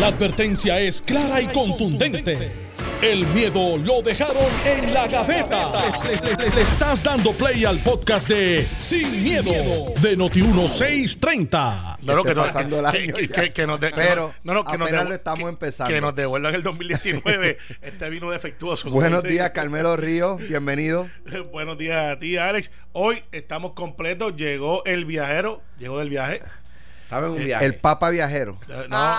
La advertencia es clara y contundente. El miedo lo dejaron en la gaveta. Le, le estás dando play al podcast de Sin, miedo, de Noti1630. No, no, que, no, pasando el que- año que- que- que nos de- que Pero no, no, que nos lo estamos que- empezando. Que nos devuelvan el 2019 este vino defectuoso. Buenos Dice- días, Carmelo Ríos. Bienvenido. Buenos días a ti, Alex. Hoy estamos completos. Llegó el viajero. Llegó del viaje. Estaba en un viaje. El Papa Viajero. Eh, No,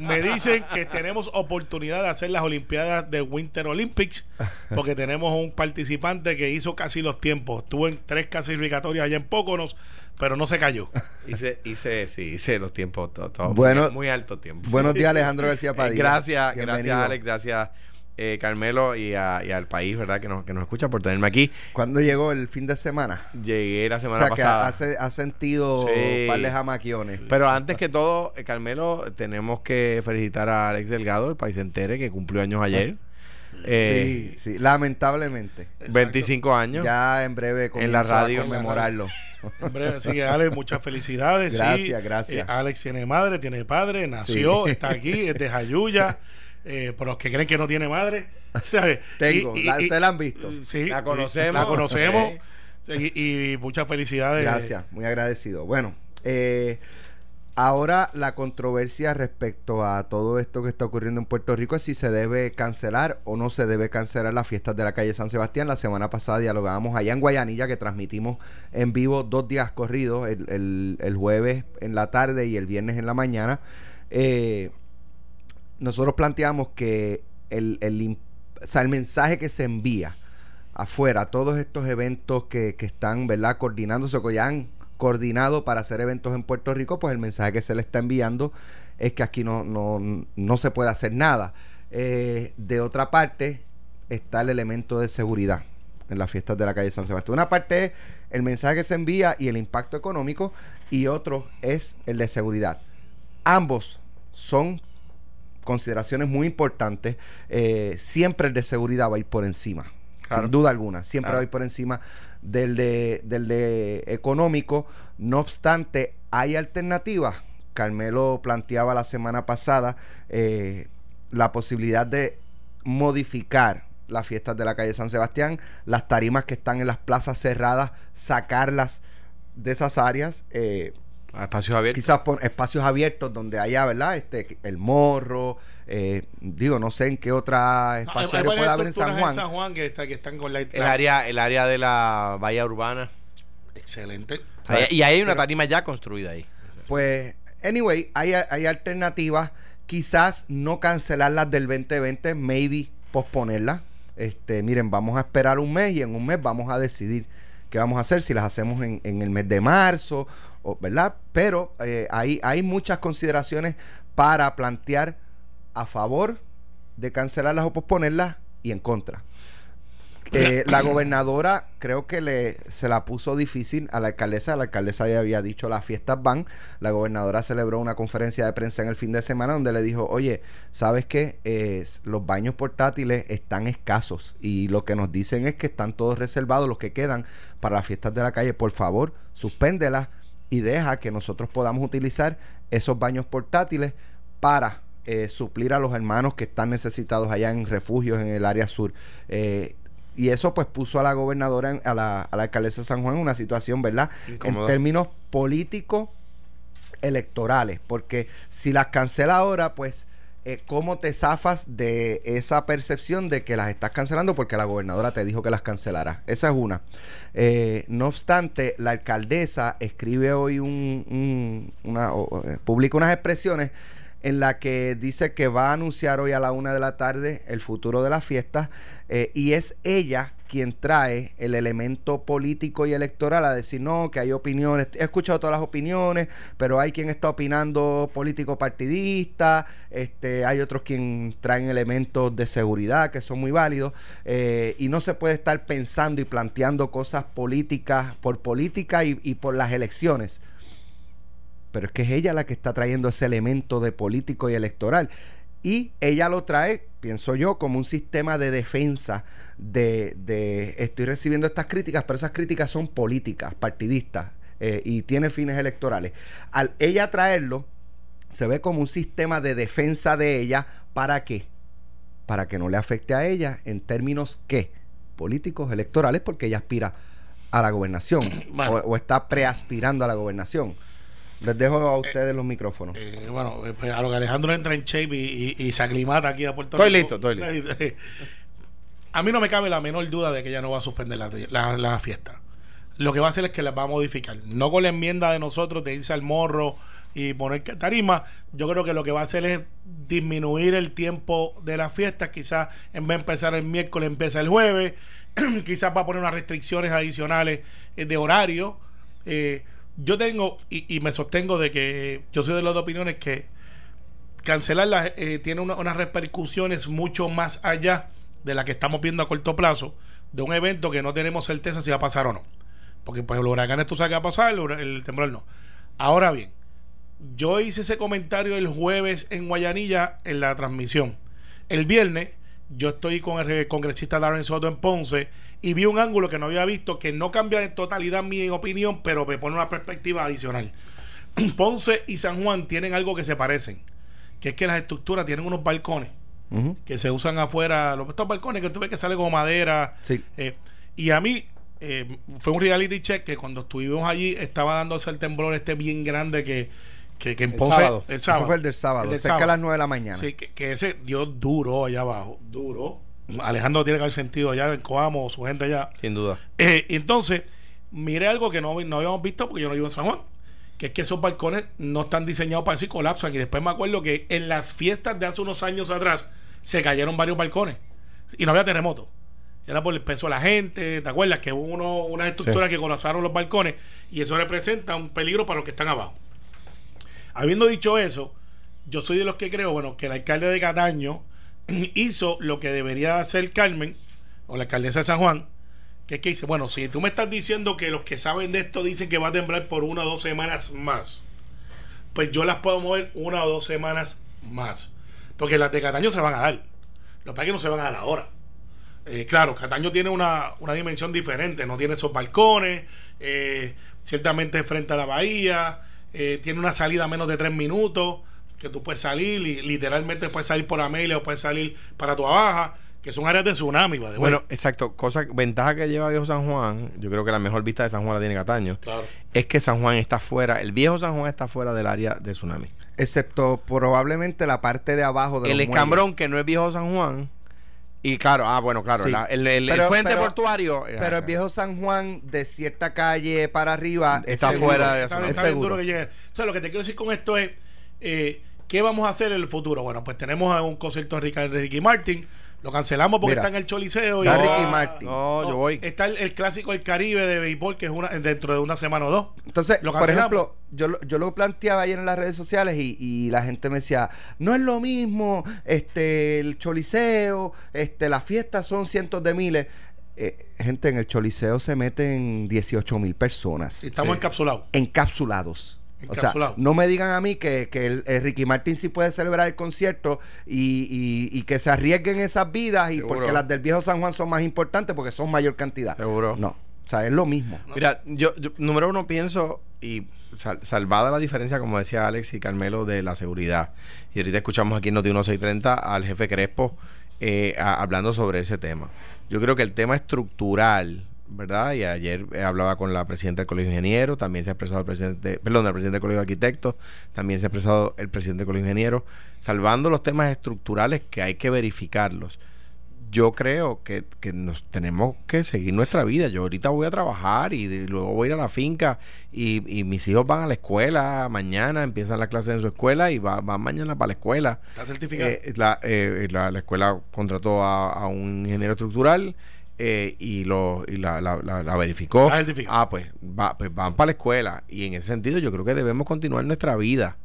me dicen que tenemos oportunidad de hacer las Olimpiadas de Winter Olympics porque tenemos un participante que hizo casi los tiempos. Estuvo en tres clasificatorias allá en Póconos, pero no se cayó. Hice, hice, sí, hice los tiempos, todo, todo Bueno- muy, muy alto tiempo. Buenos días, Alejandro García Eh, Padilla. gracias, Bienvenido. gracias Alex, gracias eh, Carmelo y, a- y al país, ¿verdad? Que nos, que nos escucha por tenerme aquí. ¿Cuándo llegó el fin de semana? Llegué la semana o sea, que pasada. hace- ha sentido Sí. par de jamaquiones. Pero antes que todo, eh, Carmelo, tenemos que felicitar a Alex Delgado, el país entere, que cumplió años ayer. Eh, sí, sí, lamentablemente. 25 años. Ya en breve En la a radio. conmemorarlo. En breve, así que Alex, muchas felicidades. sí. Gracias, gracias. Eh, Alex tiene madre, tiene padre, nació, Sí. está aquí, es de Jayuya. Eh, por los que creen que no tiene madre. Tengo, la- ustedes la han visto. Sí, La conocemos. La conocemos. Y, muchas felicidades. Gracias, muy agradecido. Bueno, eh, ahora la controversia respecto a todo esto que está ocurriendo en Puerto Rico es si se debe cancelar o no se debe cancelar las fiestas de la calle San Sebastián. La semana pasada dialogábamos allá en Guayanilla, que transmitimos en vivo dos días corridos, el, el- el jueves en la tarde y el viernes en la mañana. Eh, nosotros planteamos que el, el o sea, el mensaje que se envía afuera, todos estos eventos que, que están, ¿verdad?, coordinándose o que ya han coordinado para hacer eventos en Puerto Rico, pues el mensaje que se le está enviando es que aquí no, no, no se puede hacer nada. Eh, de otra parte, está el elemento de seguridad en las fiestas de la calle San Sebastián. Una parte es el mensaje que se envía y el impacto económico, y otro es el de seguridad. Ambos son consideraciones muy importantes. Eh, siempre el de seguridad va a ir por encima, Claro. sin duda alguna. Siempre Claro. va a ir por encima del de, del de económico. No obstante, hay alternativas. Carmelo planteaba la semana pasada eh, la posibilidad de modificar las fiestas de la calle San Sebastián, las tarimas que están en las plazas cerradas, sacarlas de esas áreas. eh, A espacios abiertos. quizás por espacios abiertos donde haya, ¿verdad? Este, el morro, eh, digo, no sé en qué otra No, espacio varias puede haber en San Juan. en San Juan que, está- que están con la, El la- área, el área de la bahía urbana. Excelente. Ahí- y ahí hay una tarima ya construida ahí. Pues, anyway, hay, hay alternativas. Quizás no cancelarlas del 2020, maybe posponerlas. Este, miren, vamos a esperar un mes y en un mes vamos a decidir qué vamos a hacer, si las hacemos en, en el mes de marzo, ¿verdad? Pero eh, hay, hay muchas consideraciones para plantear a favor de cancelarlas o posponerlas y en contra. Eh, la gobernadora creo que le se la puso difícil a la alcaldesa. La alcaldesa ya había dicho las fiestas van. La gobernadora celebró una conferencia de prensa en el fin de semana donde le dijo, oye, ¿sabes qué? Eh, los baños portátiles están escasos y lo que nos dicen es que están todos reservados, los que quedan para las fiestas de la calle. Por favor, suspéndelas y deja que nosotros podamos utilizar esos baños portátiles para eh, suplir a los hermanos que están necesitados allá en refugios en el área sur. Eh, y eso pues puso a la gobernadora, en- a la, a la alcaldesa de San Juan en una situación, ¿verdad? En términos políticos electorales, porque si las cancela ahora, pues, eh, ¿cómo te zafas de esa percepción de que las estás cancelando porque la gobernadora te dijo que las cancelara? Esa es una. Eh, no obstante, la alcaldesa escribe hoy un, un- una, eh, publica unas expresiones en la que dice que va a anunciar hoy a la una de la tarde el futuro de las fiestas y es ella quien trae el elemento político y electoral a decir no, que hay opiniones, he escuchado todas las opiniones, pero hay quien está opinando político partidista, este, hay otros quien traen elementos de seguridad que son muy válidos eh, y no se puede estar pensando y planteando cosas políticas por política y, y por las elecciones pero es que es ella la que está trayendo ese elemento de político y electoral. Y ella lo trae, pienso yo, como un sistema de defensa de, de estoy recibiendo estas críticas, pero esas críticas son políticas, partidistas, eh, y tiene fines electorales. Al ella traerlo, se ve como un sistema de defensa de ella. ¿Para qué? Para que no le afecte a ella en términos ¿qué? políticos, electorales, porque ella aspira a la gobernación Bueno. o, o está preaspirando a la gobernación. Les dejo a ustedes los micrófonos. Eh, bueno, eh, pues a lo que Alejandro entra en shape y, y- y se aclimata aquí a Puerto Estoy Rico. listo, estoy listo. A mí no me cabe la menor duda de que ella no va a suspender la, la- la fiesta. Lo que va a hacer es que la va a modificar. No con la enmienda de nosotros de irse al morro y poner tarima. Yo creo que lo que va a hacer es disminuir el tiempo de la fiesta. Quizás en vez de empezar el miércoles, empieza el jueves. Quizás va a poner unas restricciones adicionales eh, de horario. Eh, yo tengo y, me sostengo de que yo soy de las opiniones que cancelarla eh, tiene una- unas repercusiones mucho más allá de la que estamos viendo a corto plazo de un evento que no tenemos certeza si va a pasar o no. Porque pues los huracanes tú sabes que va a pasar, el, el temblor no. Ahora bien, yo hice ese comentario el jueves en Guayanilla en la transmisión. El viernes yo estoy con el congresista Darren Soto en Ponce y vi un ángulo que no había visto que no cambia en totalidad mi opinión, pero me pone una perspectiva adicional. Ponce y San Juan tienen algo que se parecen, que es que las estructuras tienen unos balcones que se usan afuera, los estos balcones que tú ves que sale como madera. Sí. Eh, y a mí eh, fue un reality check que cuando estuvimos allí estaba dándose el temblor este bien grande que, que, que en El Ponce- sábado. el Eso fue el del sábado, El del cerca a sábado. las 9 de la mañana. Sí, que, que ese dio duro allá abajo, duro. Alejandro tiene que haber sentido allá en Coamo, su gente allá. Sin duda. Eh, entonces, miré algo que no, no habíamos visto porque yo no vivo en San Juan. Que es que esos balcones no están diseñados para eso y colapsan. Y después me acuerdo que en las fiestas de hace unos años atrás se cayeron varios balcones. Y no había terremoto. Era por el peso de la gente. ¿Te acuerdas? Que hubo uno, unas estructuras que colapsaron los balcones. Y eso representa un peligro para los que están abajo. Habiendo dicho eso, yo soy de los que creo, bueno, que el alcalde de Cataño hizo lo que debería hacer Carmen, o la alcaldesa de San Juan, que es que dice, bueno, si tú me estás diciendo que los que saben de esto dicen que va a temblar por una o dos semanas más, pues yo las puedo mover una o dos semanas más. Porque las de Cataño se van a dar. Lo que pasa es que no se van a dar ahora. Eh, claro, Cataño tiene una, una dimensión diferente, no tiene esos balcones, eh, ciertamente frente a la bahía, eh, tiene una salida a menos de tres minutos, que tú puedes salir y literalmente puedes salir por Amelia o puedes salir para tu baja, que son áreas de tsunami, way. Bueno, exacto. Cosa, ventaja que lleva Viejo San Juan, yo creo que la mejor vista de San Juan la tiene Cataño, claro. es que San Juan está fuera, el Viejo San Juan está fuera del área de tsunami. Excepto probablemente la parte de abajo de el los escambrón que no es Viejo San Juan, y claro, ah, bueno, claro, Sí. la- el, el- el Pero- puente pero- portuario. muelles. Pero el viejo San Juan, de cierta calle para arriba, es Está seguro. fuera de Está, eso. bien- Es está bien seguro. duro que llegue. Entonces, lo que te quiero decir con esto es, eh, ¿qué vamos a hacer en el futuro? Bueno, pues tenemos a un concierto de Ricky Martin, lo cancelamos porque Mira, está en el Choliseo. está y Ricky Martin. No, yo voy. Está el, el clásico del Caribe de béisbol, que es una, dentro de una semana o dos. Entonces, Lo por ejemplo, yo, lo- yo lo planteaba ayer en las redes sociales y, y la gente me decía, no es lo mismo, este, el choliseo, este, las fiestas son cientos de miles. Eh, gente, en el choliseo se meten 18 mil personas Y estamos Sí. encapsulados. encapsulados. O sea, no me digan a mí que, que el, el Ricky Martin sí puede celebrar el concierto y, y- y que se arriesguen esas vidas y Seguro. porque las del viejo San Juan son más importantes porque son mayor cantidad. Seguro. No, o sea, es lo mismo. Mira, yo, yo, número uno pienso, y sal- salvada la diferencia, como decía Alex y Carmelo, de la seguridad. Y ahorita escuchamos aquí en Noti 1630 al jefe Crespo eh, a- hablando sobre ese tema. Yo creo que el tema estructural, ¿verdad? Y ayer eh, hablaba con la presidenta del Colegio de Ingenieros, también se ha expresado el presidente, perdón, el presidente del Colegio de Arquitectos, también se ha expresado el presidente del Colegio de Ingenieros, salvando los temas estructurales que hay que verificarlos yo creo que, que nos tenemos que seguir nuestra vida. Yo ahorita voy a trabajar y de- luego voy a ir a la finca y, y mis hijos van a la escuela mañana, empiezan la clase en su escuela y va- van mañana para la escuela. Está certificado. Eh, la, eh, la, la escuela contrató a, a un ingeniero estructural eh, y, lo, y la, la- la- la verificó. Certificado. Ah, pues, va, pues van para la escuela. Y en ese sentido yo creo que debemos continuar nuestra vida.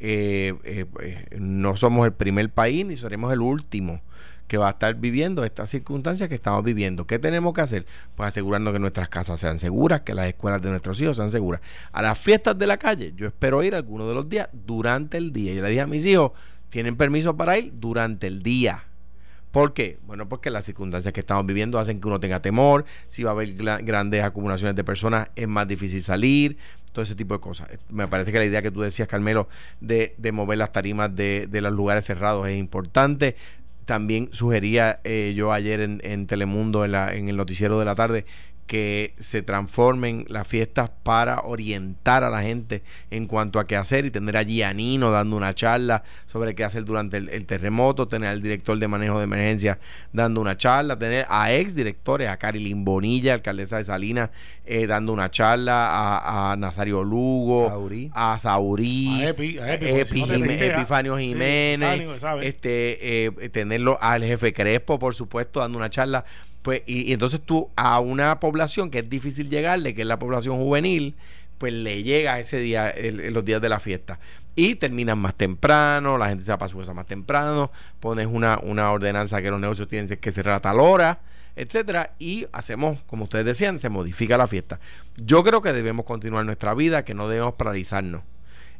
Eh, eh, eh, no somos el primer país ni seremos el último que va a estar viviendo estas circunstancias que estamos viviendo. ¿Qué tenemos que hacer? Pues asegurarnos que nuestras casas sean seguras, que las escuelas de nuestros hijos sean seguras. A las fiestas de la calle, yo espero ir algunos de los días durante el día. Yo le dije a mis hijos, tienen permiso para ir durante el día. ¿Por qué? Bueno, porque las circunstancias que estamos viviendo hacen que uno tenga temor, si va a haber grandes acumulaciones de personas es más difícil salir, todo ese tipo de cosas. Me parece que la idea que tú decías, Carmelo, de, de mover las tarimas de, de los lugares cerrados es importante. También sugería eh, yo ayer en, en Telemundo, en, la, en el noticiero de la tarde, que se transformen las fiestas para orientar a la gente en cuanto a qué hacer y tener allí a Nino dando una charla sobre qué hacer durante el, terremoto, tener al director de manejo de emergencia dando una charla, tener a ex directores, a Carilín Bonilla, alcaldesa de Salinas, eh, dando una charla, a, Nazario Lugo, a Saurí, a, Epifanio Jiménez, este, eh, tenerlo al jefe Crespo, por supuesto, dando una charla pues, y, entonces tú a una población que es difícil llegarle, que es la población juvenil, pues le llega ese día, en los días de la fiesta. Y terminan más temprano, la gente se va para su casa más temprano, pones una, una ordenanza que los negocios tienen que cerrar a tal hora, etcétera, y hacemos, como ustedes decían, se modifica la fiesta. Yo creo que debemos continuar nuestra vida, que no debemos paralizarnos.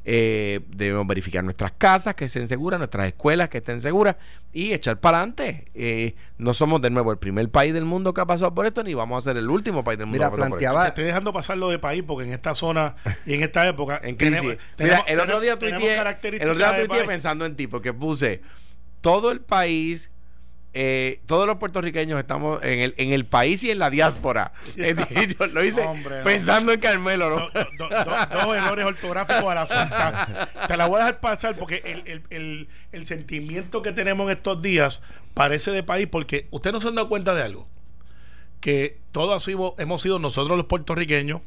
Eh, debemos verificar nuestras casas que estén seguras, nuestras escuelas que estén seguras y echar para adelante. Eh, no somos de nuevo el primer país del mundo que ha pasado por esto, ni vamos a ser el último país del mundo Mira, que ha pasado por esto. estoy dejando pasarlo de país porque en esta zona y en esta época. en tenemos, Mira, el otro día tuiteé, el otro día pensando en ti porque puse todo el país eh, todos los puertorriqueños estamos en el, en el país y en la diáspora. lo hice pensando en Carmelo. dos errores ortográficos a la falta. Te la voy a dejar pasar porque el, el, el, sentimiento que tenemos en estos días parece de país porque ustedes no se han dado cuenta de algo. Que todos hemos sido nosotros los puertorriqueños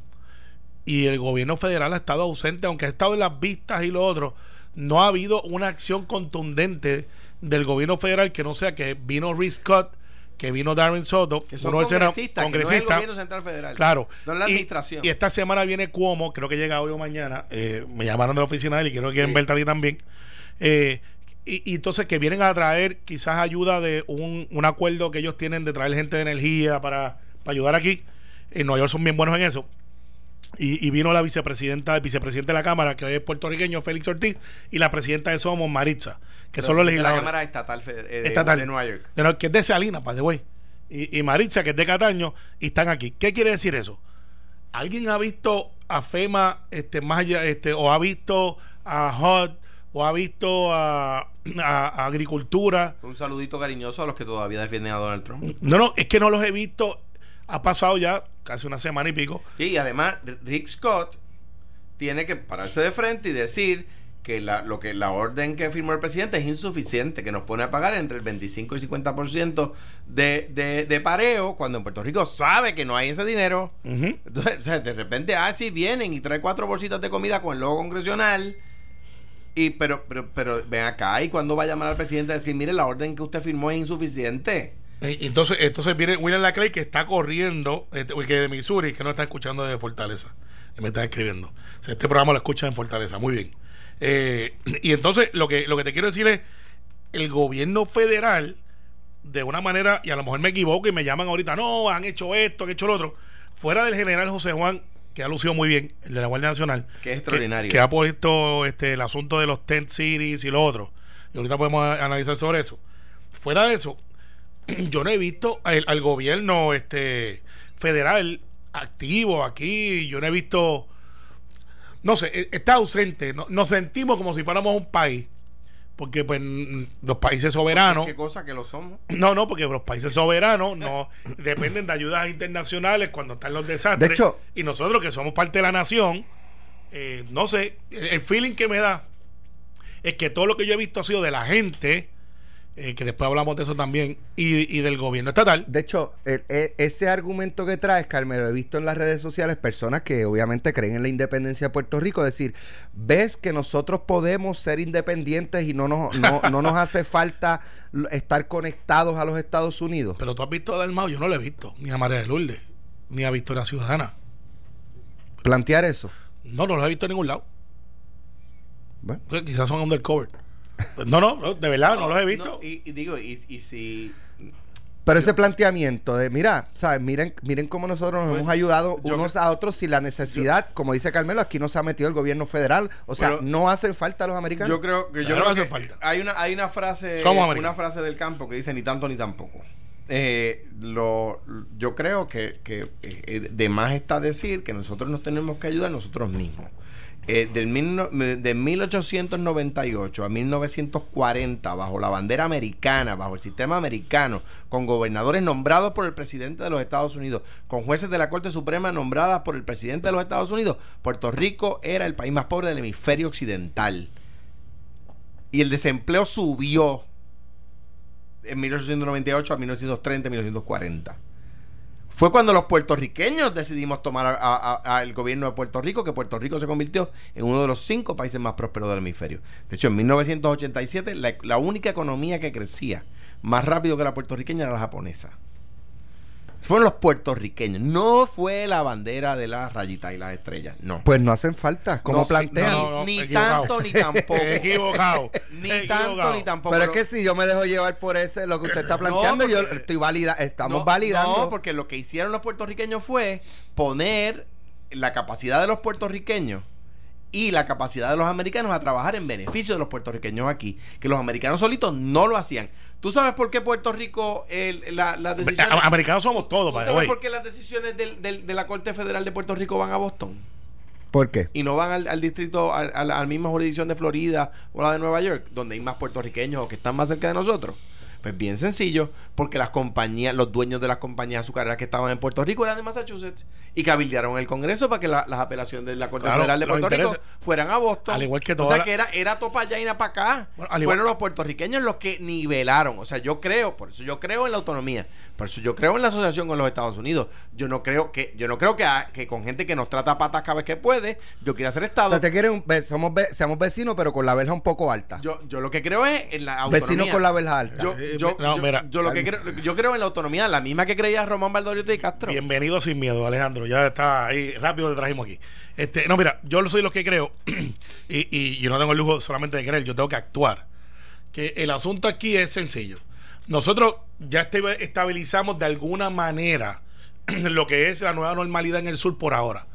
y el gobierno federal ha estado ausente, aunque ha estado en las vistas y lo otro. No ha habido una acción contundente del gobierno federal que no sea que vino Rick Scott, que vino Darren Soto, que son congresistas, congresista, el gobierno central federal. Claro. No la administración. Y, esta semana viene Cuomo, creo que llega hoy o mañana. Eh, me llamaron de la oficina de él y quiero que quieren verte a también. Eh, y, entonces que vienen a traer quizás ayuda de un, un, acuerdo que ellos tienen de traer gente de energía para, para ayudar aquí. En Nueva York son bien buenos en eso. Y, vino la vicepresidenta, el vicepresidente de la Cámara, que es puertorriqueño, Félix Ortiz, y la presidenta de Somos, Maritza, que son los legisladores. la Cámara Estatal, eh, estatal de Nueva York. que es de Salinas, by the way. Y, Maritza, que es de Cataño, y están aquí. ¿Qué quiere decir eso? ¿Alguien ha visto a FEMA este, más allá, este, o ha visto a HUD, o ha visto a, a, Agricultura? Un saludito cariñoso a los que todavía defienden a Donald Trump. No, no, es que no los he visto ha pasado ya casi una semana y pico. Y además, Rick Scott tiene que pararse de frente y decir que la, lo que la orden que firmó el presidente es insuficiente, que nos pone a pagar entre el 25 y 50% de, de, de pareo, cuando en Puerto Rico sabe que no hay ese dinero. entonces, de repente, ah, sí, vienen y trae cuatro bolsitas de comida con el logo congresional. Y, pero, pero, pero ven acá, ¿y cuando va a llamar al presidente a decir, mire, la orden que usted firmó es insuficiente? Entonces, entonces viene William Laclay que está corriendo, este, que de Missouri, que no está escuchando desde Fortaleza. me está escribiendo. este programa lo escucha en Fortaleza. Muy bien. Eh, y entonces, lo que, lo que te quiero decir es: el gobierno federal, de una manera, y a lo mejor me equivoco y me llaman ahorita, no, han hecho esto, han hecho lo otro. Fuera del general José Juan, que ha lucido muy bien, el de la Guardia Nacional. Que es extraordinario. Que, ha puesto este, el asunto de los tent cities y lo otro. Y ahorita podemos analizar sobre eso. Fuera de eso, yo no he visto al, gobierno este federal activo aquí, yo no he visto, no sé, e, está ausente, nos sentimos como si fuéramos un país, porque pues los países soberanos... ¿Qué cosa que lo somos? No, no, porque los países soberanos no dependen de ayudas internacionales cuando están los desastres. De hecho, y nosotros que somos parte de la nación, eh, no sé, el feeling que me da es que todo lo que yo he visto ha sido de la gente eh, que después hablamos de eso también, y, del gobierno estatal. De hecho, e, ese argumento que traes, Carmelo, he visto en las redes sociales personas que obviamente creen en la independencia de Puerto Rico, decir, ves que nosotros podemos ser independientes y no nos, no, nos hace falta estar conectados a los Estados Unidos. Pero tú has visto a Dalmau, yo no lo he visto, ni a María de Lourdes, ni a Victoria Ciudadana. ¿Plantear eso? No, no lo he visto en ningún lado. Bueno. Pues quizás son undercover. No, no, de verdad, no, los he visto. y, digo, y, si Pero ese planteamiento de, mira, ¿sabes? Miren, miren cómo nosotros nos Pues, hemos ayudado unos a otros sin la necesidad, como dice Carmelo, aquí no se ha metido el gobierno federal. O sea, Pero- no hacen falta los americanos. Yo creo que yo Claro creo que que hace falta. hay una hay una frase una frase del campo que dice ni tanto ni tampoco. Eh, lo, yo creo que, que eh, de más está decir que nosotros nos tenemos que ayudar nosotros mismos. Eh, del mil de 1898 a 1940, bajo la bandera americana, bajo el sistema americano, con gobernadores nombrados por el presidente de los Estados Unidos, con jueces de la Corte Suprema nombradas por el presidente de los Estados Unidos, Puerto Rico era el país más pobre del hemisferio occidental. Y el desempleo subió en 1898 a 1930, 1940. Fue cuando los puertorriqueños decidimos tomar al gobierno de Puerto Rico que Puerto Rico se convirtió en uno de los cinco países más prósperos del hemisferio. De hecho, en 1987 la, la única economía que crecía más rápido que la puertorriqueña era la japonesa. Fueron los puertorriqueños, no fue la bandera de las rayitas y las estrellas, no. Pues no hacen falta, como No, sí, plantean. no, no. ni tanto ni tampoco. Equivocado. Ni Equivocado. tanto ni tampoco. Pero es que si yo me dejo llevar por ese, lo que usted está planteando, yo estoy valida, estamos No, validando. No, porque lo que hicieron los puertorriqueños fue poner la capacidad de los puertorriqueños y la capacidad de los americanos a trabajar en beneficio de los puertorriqueños aquí, que los americanos solitos no lo hacían. ¿Tú sabes por qué Puerto Rico, el- la, las decisiones... A- Americanos somos todos, ¿Tú sabes por qué las decisiones del- del- de la Corte Federal de Puerto Rico van a Boston? ¿Por qué? y no van al, al distrito, al- a la al misma jurisdicción de Florida o la de Nueva York, donde hay más puertorriqueños o que están más cerca de nosotros. Pues bien sencillo, porque las compañías, los dueños de las compañías azucareras que estaban en Puerto Rico eran de Massachusetts y cabildearon el Congreso para que la- las apelaciones de la Corte Claro, Federal de Puerto Rico fueran a Boston. Al igual que O toda sea la- que era, era topa allá y para acá. Bueno, al igual- Fueron los puertorriqueños los que nivelaron. O sea, yo creo, por eso yo creo en la autonomía, por eso yo creo en la asociación con los Estados Unidos. Yo no creo que, yo no creo que, a- que con gente que nos trata a patas cada vez que puede, yo quiera ser O Estado. sea, te quieren, somos, ve- seamos vecinos, pero con la verja un poco alta. Yo, yo lo que creo es en la autonomía. Vecinos con la verja alta. Yo, yo, no, yo- mira. yo lo que creo, yo creo en la autonomía, la misma que creía Román Valdoriotti y Castro. Bienvenido sin miedo, Alejandro. Ya está ahí, rápido te trajimos aquí. Este, no, mira, yo soy lo que creo, y, y yo no tengo el lujo solamente de creer, yo tengo que actuar. Que el asunto aquí es sencillo. Nosotros ya este- estabilizamos de alguna manera lo que es la nueva normalidad en el sur por ahora.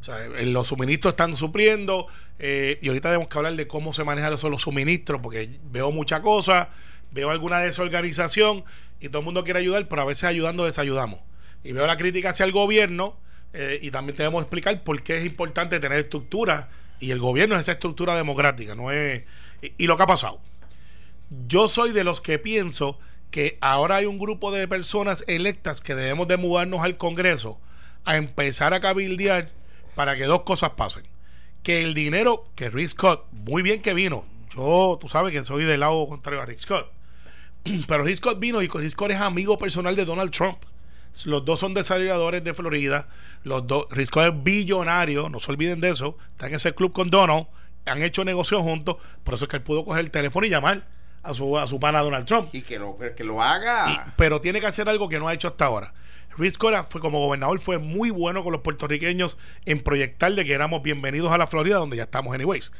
O sea, eh, los suministros están supliendo eh, y ahorita tenemos que hablar de cómo se manejan esos los suministros porque veo mucha cosa, veo alguna desorganización y todo el mundo quiere ayudar, pero a veces ayudando desayudamos. Y veo la crítica hacia el gobierno eh, y también tenemos que explicar por qué es importante tener estructura y el gobierno es esa estructura democrática, no es... Y, y lo que ha pasado. Yo soy de los que pienso que ahora hay un grupo de personas electas que debemos de mudarnos al Congreso a empezar a cabildear para que dos cosas pasen. Que el dinero que Rick Scott, muy bien que vino, yo, tú sabes que soy del lado contrario a Rick Scott, pero Scott vino y Scott es amigo personal de Donald Trump. Los dos son desarrolladores de Florida. Los dos, Scott es billonario, no se olviden de eso. Está en ese club con Donald, han hecho negocios juntos. Por eso es que él pudo coger el teléfono y llamar a su, a su pana Donald Trump. Y que lo, que lo haga. Y- pero tiene que hacer algo que no ha hecho hasta ahora. Rick Scott fue como gobernador fue muy bueno con los puertorriqueños en proyectar de que éramos bienvenidos a la Florida donde ya estamos anyways.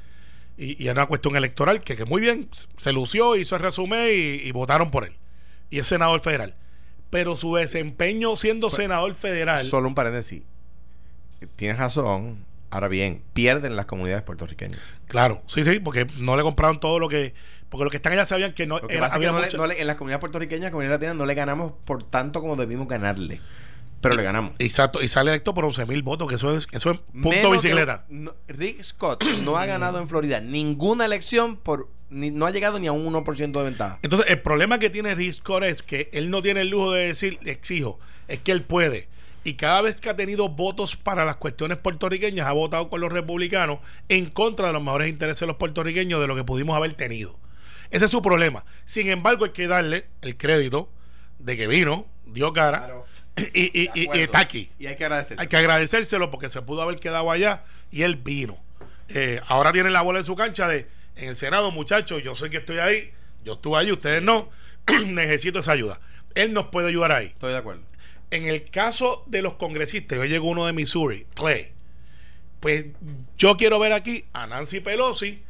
Y, y era una cuestión electoral que, que muy bien se lució, hizo el resumen y, y votaron por él. Y es senador federal. Pero su desempeño siendo senador federal Solo un paréntesis. Tienes razón. Ahora bien, pierden las comunidades puertorriqueñas. Claro, sí, sí, porque no le compraron todo lo que. Porque los que están allá sabían que no era- es que había no le- no le- en las comunidades puertorriqueñas, comunidades latinas, no le ganamos por tanto como debimos ganarle. Pero le ganamos. Exacto, y sale electo por 11 mil votos, que eso es, eso es punto Menos de- bicicleta. no- Rick Scott no ha ganado en Florida ninguna elección por ni- no ha llegado ni a un 1% de ventaja. Entonces, el problema que tiene Rick Scott es que él no tiene el lujo de decir, exijo, es que él puede. Y cada vez que ha tenido votos para las cuestiones puertorriqueñas, ha votado con los republicanos en contra de los mejores intereses de los puertorriqueños de lo que pudimos haber tenido. Ese es su problema. Sin embargo, hay que darle el crédito de que vino, dio cara Claro. Y, y- y- y está aquí. Y hay que agradecer. Hay que agradecérselo porque se pudo haber quedado allá y él vino. Eh, ahora tiene la bola en su cancha de en el Senado, muchachos, yo sé que estoy ahí, yo estuve ahí, ustedes no, necesito esa ayuda. Él nos puede ayudar ahí. Estoy de acuerdo. En el caso de los congresistas, hoy llegó uno de Missouri, Clay. Pues yo quiero ver aquí a Nancy Pelosi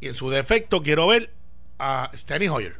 y en su defecto quiero ver a Steny Hoyer.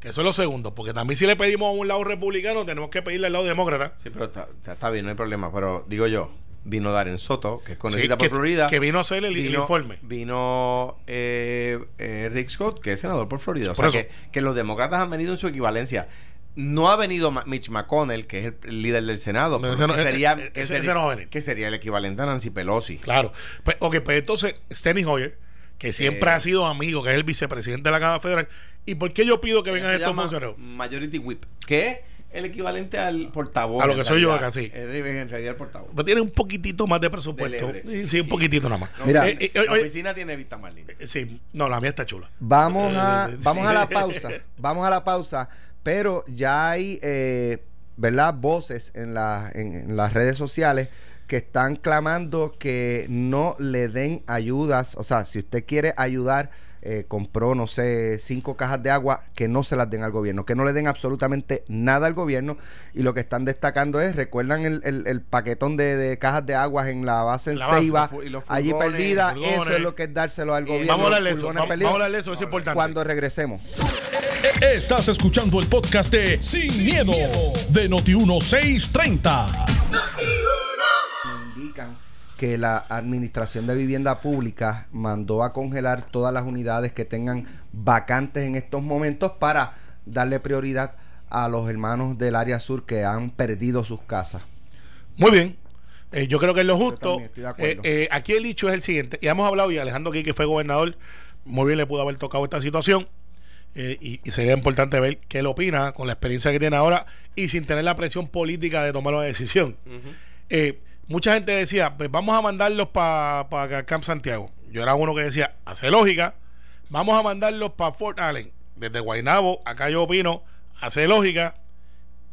Que eso es lo segundo, porque también si le pedimos a un lado republicano, tenemos que pedirle al lado demócrata. Sí, pero está, está- está bien, no hay problema. Pero digo yo, vino Darren Soto, que es Sí, conocida que, por Florida. que vino a hacer el, informe. Vino eh, eh, Rick Scott, que es senador por Florida. Por o sea, que, que los demócratas han venido en su equivalencia. No ha venido Mitch McConnell, que es el, el líder del Senado, No, no- que, sería, ese- no que sería el equivalente a Nancy Pelosi. Claro. Pues, ok, pues entonces, Steny Hoyer, que siempre Eh. ha sido amigo, que es el vicepresidente de la Cámara Federal. ¿Y por qué yo pido que vengan estos funcionarios? Majority Whip, que es el equivalente al portavoz. A lo que soy yo acá, sí. Es en realidad el portavoz. Pues tiene un poquitito más de presupuesto. De. Sí, sí, un poquitito nada más. No, Mira, Eh, eh, la oye, oficina tiene vista más linda. eh, sí, no, la mía está chula. Vamos a, Eh, vamos a la pausa, vamos a la pausa, pero ya hay, eh, ¿verdad? Voces en, la- en- en las redes sociales que están clamando que no le den ayudas, o sea, si usted quiere ayudar, eh, compró, no sé, cinco cajas de agua, que no se las den al gobierno, que no le den absolutamente nada al gobierno. Y lo que están destacando es, ¿recuerdan el, el- el paquetón de, de cajas de aguas en la base en La base, Ceiba, allí perdida? Eso es lo que es dárselo al gobierno. Vamos a hablar eso. Vamos, a hablar de eso, es importante. Cuando regresemos. Estás escuchando el podcast de Sin, miedo, de Noti1630. indican que la Administración de Vivienda Pública mandó a congelar todas las unidades que tengan vacantes en estos momentos para darle prioridad a los hermanos del área sur que han perdido sus casas. Muy bien. Eh, yo creo que es lo justo. Eh, eh, aquí el hecho es el siguiente. Ya hemos hablado y Alejandro aquí, que fue gobernador, muy bien le pudo haber tocado esta situación. Eh, y, y sería importante ver qué él opina con la experiencia que tiene ahora y sin tener la presión política de tomar una decisión. Eh, mucha gente decía, pues vamos a mandarlos para Camp Santiago. Yo era uno que decía, hace lógica, vamos a mandarlos para Fort Allen. Desde Guaynabo, acá yo opino, hace lógica.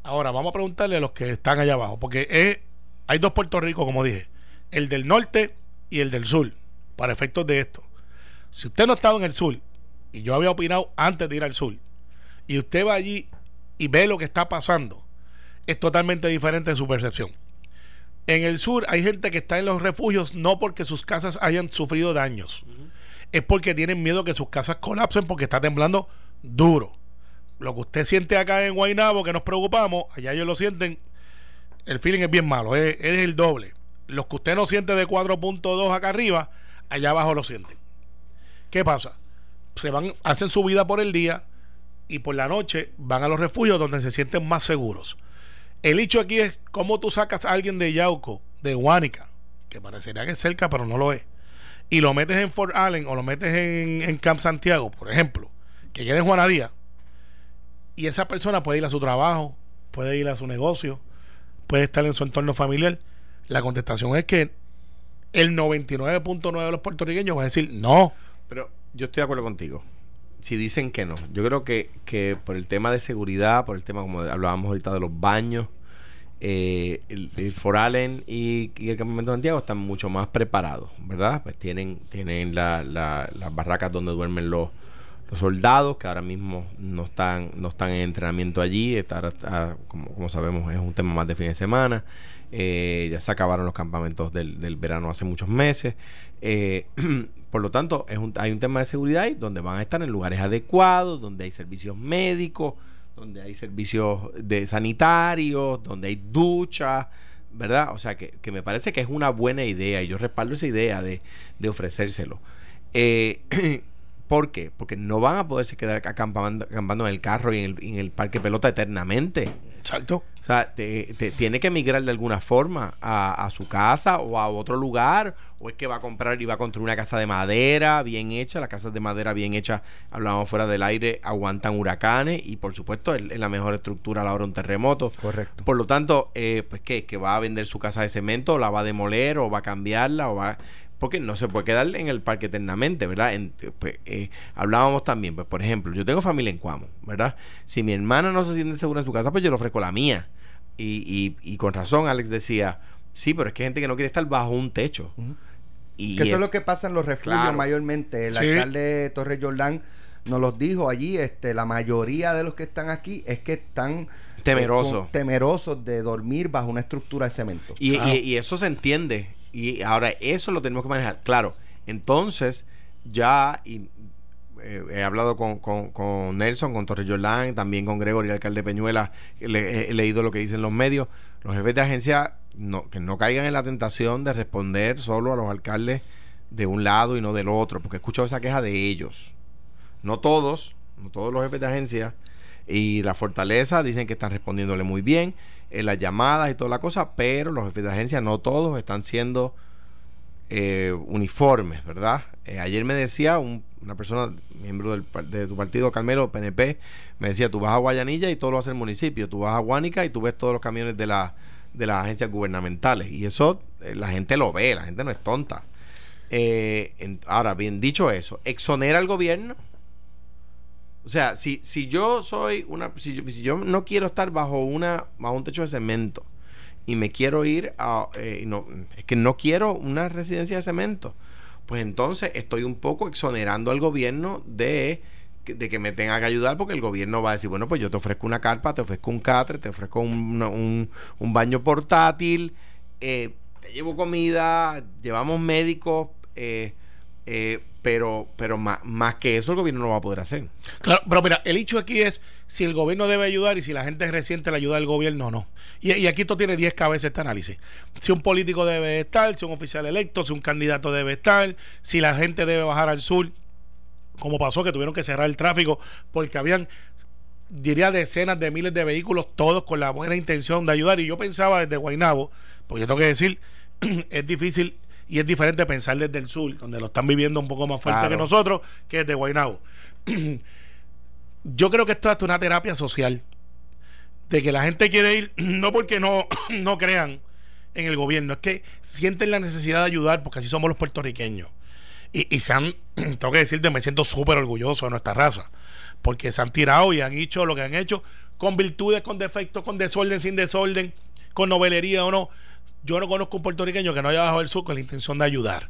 Ahora, vamos a preguntarle a los que están allá abajo, porque es, hay dos Puerto Rico, como dije, el del norte y el del sur, para efectos de esto. Si usted no ha estado en el sur, y yo había opinado antes de ir al sur, y usted va allí y ve lo que está pasando, es totalmente diferente de su percepción. En el sur hay gente que está en los refugios no porque sus casas hayan sufrido daños, es porque tienen miedo que sus casas colapsen porque está temblando duro. Lo que usted siente acá en Guaynabo, que nos preocupamos, allá ellos lo sienten, el feeling es bien malo, es, es el doble. Los que usted no siente de 4.2 acá arriba, allá abajo lo sienten. ¿Qué pasa? Se van, hacen su vida por el día y por la noche van a los refugios donde se sienten más seguros. El hecho aquí es cómo tú sacas a alguien de Yauco, de Huánica, que parecería que es cerca, pero no lo es, y lo metes en Fort Allen o lo metes en, en Camp Santiago, por ejemplo, que quede en Juanadía, y esa persona puede ir a su trabajo, puede ir a su negocio, puede estar en su entorno familiar. La contestación es que el 99.9 de los puertorriqueños va a decir no. Pero yo estoy de acuerdo contigo. Si dicen que no, yo creo que, que por el tema de seguridad, por el tema, como hablábamos ahorita, de los baños, eh, el, Allen y, el campamento de Santiago están mucho más preparados, ¿verdad? Pues tienen, tienen la- la- las barracas donde duermen los, soldados, que ahora mismo no están, no están en entrenamiento allí, como, como sabemos es un tema más de fin de semana. Eh, ya se acabaron los campamentos del, del verano hace muchos meses. Eh, por lo tanto, es un- hay un tema de seguridad ahí donde van a estar en lugares adecuados, donde hay servicios médicos, donde hay servicios de sanitarios, donde hay duchas, ¿verdad? O sea, que, que me parece que es una buena idea y yo respaldo esa idea de, de ofrecérselo. Eh, ¿Por qué? Porque no van a poderse quedar acampando, acampando en el carro y en el, en el parque pelota eternamente. Exacto. O sea, te- te- tiene que emigrar de alguna forma a, a su casa o a otro lugar, o es que va a comprar y va a construir una casa de madera bien hecha. Las casas de madera bien hechas, hablábamos fuera del aire, aguantan huracanes y por supuesto es, es la mejor estructura a la hora de un terremoto. Correcto. Por lo tanto, eh, pues ¿qué? que va a vender su casa de cemento, o la va a demoler o va a cambiarla o va porque no se puede quedar en el parque eternamente, ¿verdad? En- pues, eh, hablábamos también, pues por ejemplo, yo tengo familia en Cuamo, ¿verdad? Si mi hermana no se siente segura en su casa, pues yo le ofrezco la mía. Y, y, y con razón Alex decía, sí, pero es que hay gente que no quiere estar bajo un techo. Y Que eso es lo que pasa en los refugios Claro. mayormente. El Sí. alcalde Torres Jordán nos los dijo allí, este, la mayoría de los que están aquí es que están eh, Temerosos. temerosos de dormir bajo una estructura de cemento. Y, Claro. y- y eso se entiende. Y ahora eso lo tenemos que manejar. Claro, entonces ya y eh, he hablado con, con, con, Nelson, con también con Gregory, alcalde de Peñuela, he leído lo que dicen los medios. Los jefes de agencia no, que no caigan en la tentación de responder solo a los alcaldes de un lado y no del otro, porque he escuchado esa queja de ellos. No todos, no todos los jefes de agencia y la fortaleza dicen que están respondiéndole muy bien en las llamadas y toda la cosa, pero los jefes de agencia no todos están siendo eh, uniformes, ¿verdad? Eh, ayer me decía una persona, miembro del, de tu partido, Carmelo, PNP, me decía, tú vas a Guayanilla y todo lo hace el municipio, tú vas a Guánica y tú ves todos los camiones de, la, de las agencias gubernamentales. Y eso eh, la gente lo ve, la gente no es tonta. ahora, bien dicho eso, ¿exonera al gobierno? O sea, si, si yo soy una, si yo, si yo no quiero estar bajo una, bajo un techo de cemento y me quiero ir a, eh, no, es que no quiero una residencia de cemento, pues entonces estoy un poco exonerando al gobierno de, de que me tenga que ayudar porque el gobierno va a decir, bueno, pues yo te ofrezco una carpa, te ofrezco un catre, te ofrezco un, un, un baño portátil, eh, te llevo comida, llevamos médicos, eh, eh, pero, pero más, más, que eso el gobierno no va a poder hacer. Claro, pero mira, el hecho aquí es si el gobierno debe ayudar y si la gente reciente la ayuda del gobierno o no. Y, aquí esto tiene 10 cabezas este análisis. Si un político debe estar, si un oficial electo, si un candidato debe estar, si la gente debe bajar al sur, como pasó que tuvieron que cerrar el tráfico porque habían diría decenas de miles de vehículos, todos con la buena intención de ayudar. Y yo pensaba desde Guainabo, porque yo tengo que decir, es difícil y es diferente pensar desde el sur, donde lo están viviendo un poco más fuerte que nosotros, que desde Guaynabo. Yo creo que esto es una terapia social, de que la gente quiere ir, no porque no, no crean en el gobierno, es que sienten la necesidad de ayudar, porque así somos los puertorriqueños. Y, y se han, tengo que decirte, me siento súper orgulloso de nuestra raza, porque se han tirado y han hecho lo que han hecho, con virtudes, con defectos, con desorden, sin desorden, con novelería o no yo no conozco un puertorriqueño que no haya bajado el sur con la intención de ayudar.